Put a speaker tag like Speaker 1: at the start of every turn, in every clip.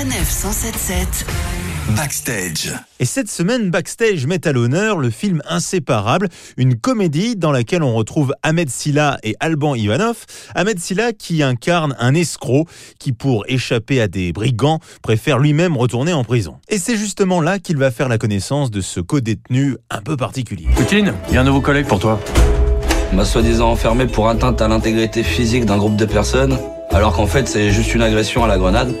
Speaker 1: Sanef 177 Backstage.
Speaker 2: Et cette semaine, Backstage met à l'honneur le film Inséparable, une comédie dans laquelle on retrouve Ahmed Silla et Alban Ivanov. Ahmed Silla qui incarne un escroc qui, pour échapper à des brigands, préfère lui-même retourner en prison. Et c'est justement là qu'il va faire la connaissance de ce co-détenu un peu particulier.
Speaker 3: Poutine, il y a un nouveau collègue pour toi.
Speaker 4: m'a soi-disant enfermé pour atteinte à l'intégrité physique d'un groupe de personnes, alors qu'en fait c'est juste une agression à la grenade.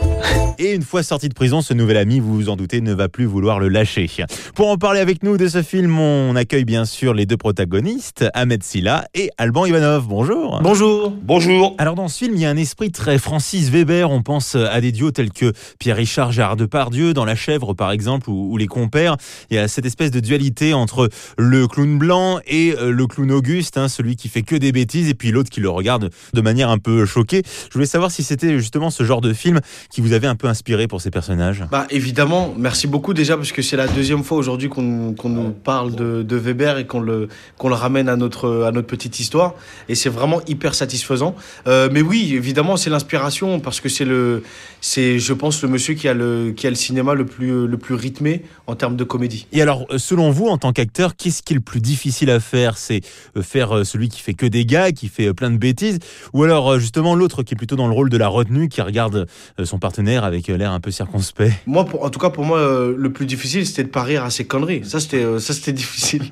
Speaker 2: Et une fois sorti de prison, ce nouvel ami, vous vous en doutez, ne va plus vouloir le lâcher. Pour en parler avec nous de ce film, on accueille bien sûr les deux protagonistes, Ahmed Silla et Alban Ivanov. Bonjour.
Speaker 5: Bonjour.
Speaker 4: Bonjour
Speaker 2: Alors dans ce film, il y a un esprit très Francis Weber. On pense à des duos tels que Pierre-Richard Gérard Depardieu dans La Chèvre par exemple ou, ou Les Compères. Il y a cette espèce de dualité entre le clown blanc et euh, le clown Auguste, hein, celui qui fait que des bêtises et puis l'autre qui le regarde de manière un peu choquée. Je voulais savoir si c'était justement ce genre de film qui vous avait un peu inspiré pour ces personnages.
Speaker 5: Bah évidemment, merci beaucoup déjà parce que c'est la deuxième fois aujourd'hui qu'on nous parle de, de Weber et qu'on le qu'on le ramène à notre à notre petite histoire et c'est vraiment hyper satisfaisant. Euh, mais oui, évidemment, c'est l'inspiration parce que c'est le c'est je pense le monsieur qui a le qui a le cinéma le plus le plus rythmé en termes de comédie.
Speaker 2: Et alors, euh, selon vous, en tant qu'acteur, qu'est-ce qui est le plus difficile à faire? C'est euh, faire celui qui fait que des gars, qui fait plein de bêtises, ou alors justement l'autre qui est plutôt dans le rôle de la retenue, qui regarde euh, son partenaire avec euh, l'air un peu circonspect
Speaker 5: Moi, en tout cas pour moi, euh, le plus difficile c'était de pas rire à ces conneries. Ça c'était difficile.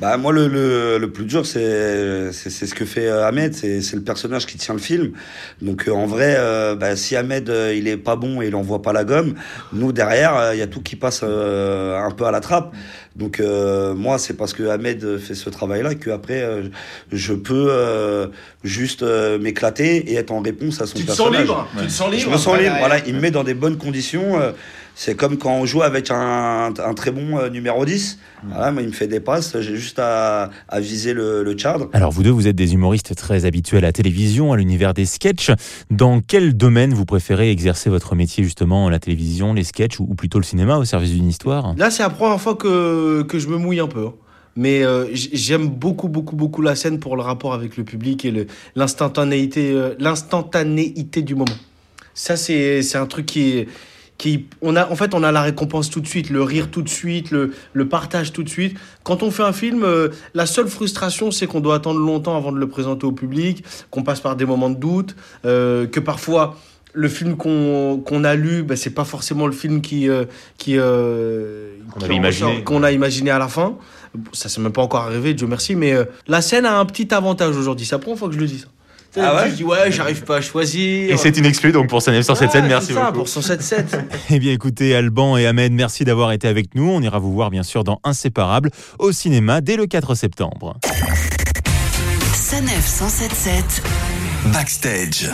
Speaker 4: Bah moi le, le, le plus dur c'est c'est ce que fait euh, Ahmed, c'est c'est le personnage qui tient le film. Donc euh, en vrai euh, bah, si Ahmed euh, il est pas bon et il envoie pas la gomme, nous derrière il y a tout qui passe euh, un peu à la trappe. Donc euh, moi c'est parce que Ahmed fait ce travail là que après euh, je peux euh, juste euh, m'éclater et être en réponse à son
Speaker 5: Tu te sens
Speaker 4: personnage.
Speaker 5: libre. Tu te sens libre.
Speaker 4: Je me sens libre, voilà, il me met dans des bonnes conditions. C'est comme quand on joue avec un, un très bon euh, numéro 10. Voilà, moi, il me fait des passes, j'ai juste à, à viser le, le cadre.
Speaker 2: Alors vous deux, vous êtes des humoristes très habitués à la télévision, à l'univers des sketchs. Dans quel domaine vous préférez exercer votre métier justement, la télévision, les sketchs ou ou plutôt le cinéma au service d'une histoire?
Speaker 5: Là, c'est la première fois que, que je me mouille un peu. hein. Mais euh, j'aime beaucoup, beaucoup, beaucoup la scène pour le rapport avec le public et l'instantanéité, euh, l'instantanéité du moment. Ça, c'est c'est un truc qui est. Qui, on a, en fait, on a la récompense tout de suite, le rire tout de suite, le, le partage tout de suite. Quand on fait un film, euh, la seule frustration, c'est qu'on doit attendre longtemps avant de le présenter au public, qu'on passe par des moments de doute, euh, que parfois le film qu'on qu'on a lu, ben, c'est pas forcément le film qui, euh, qui, euh,
Speaker 2: Qu'on imaginé.
Speaker 5: qu'on a imaginé à la fin. Ça s'est même pas encore arrivé, Dieu merci, mais euh, la scène a un petit avantage aujourd'hui. C'est la première fois que je le dis. Ça. Sais,
Speaker 4: Ah ouais
Speaker 5: Je dis ouais, j'arrive pas à choisir.
Speaker 2: Et c'est une exclue donc pour Sanef 177,
Speaker 5: Ouais,
Speaker 2: merci
Speaker 5: ça,
Speaker 2: beaucoup.
Speaker 5: pour 177.
Speaker 2: Eh bien écoutez, Alban et Ahmed, merci d'avoir été avec nous. On ira vous voir bien sûr dans Inséparable au cinéma dès le 4 septembre.
Speaker 1: Sanef 177 Backstage.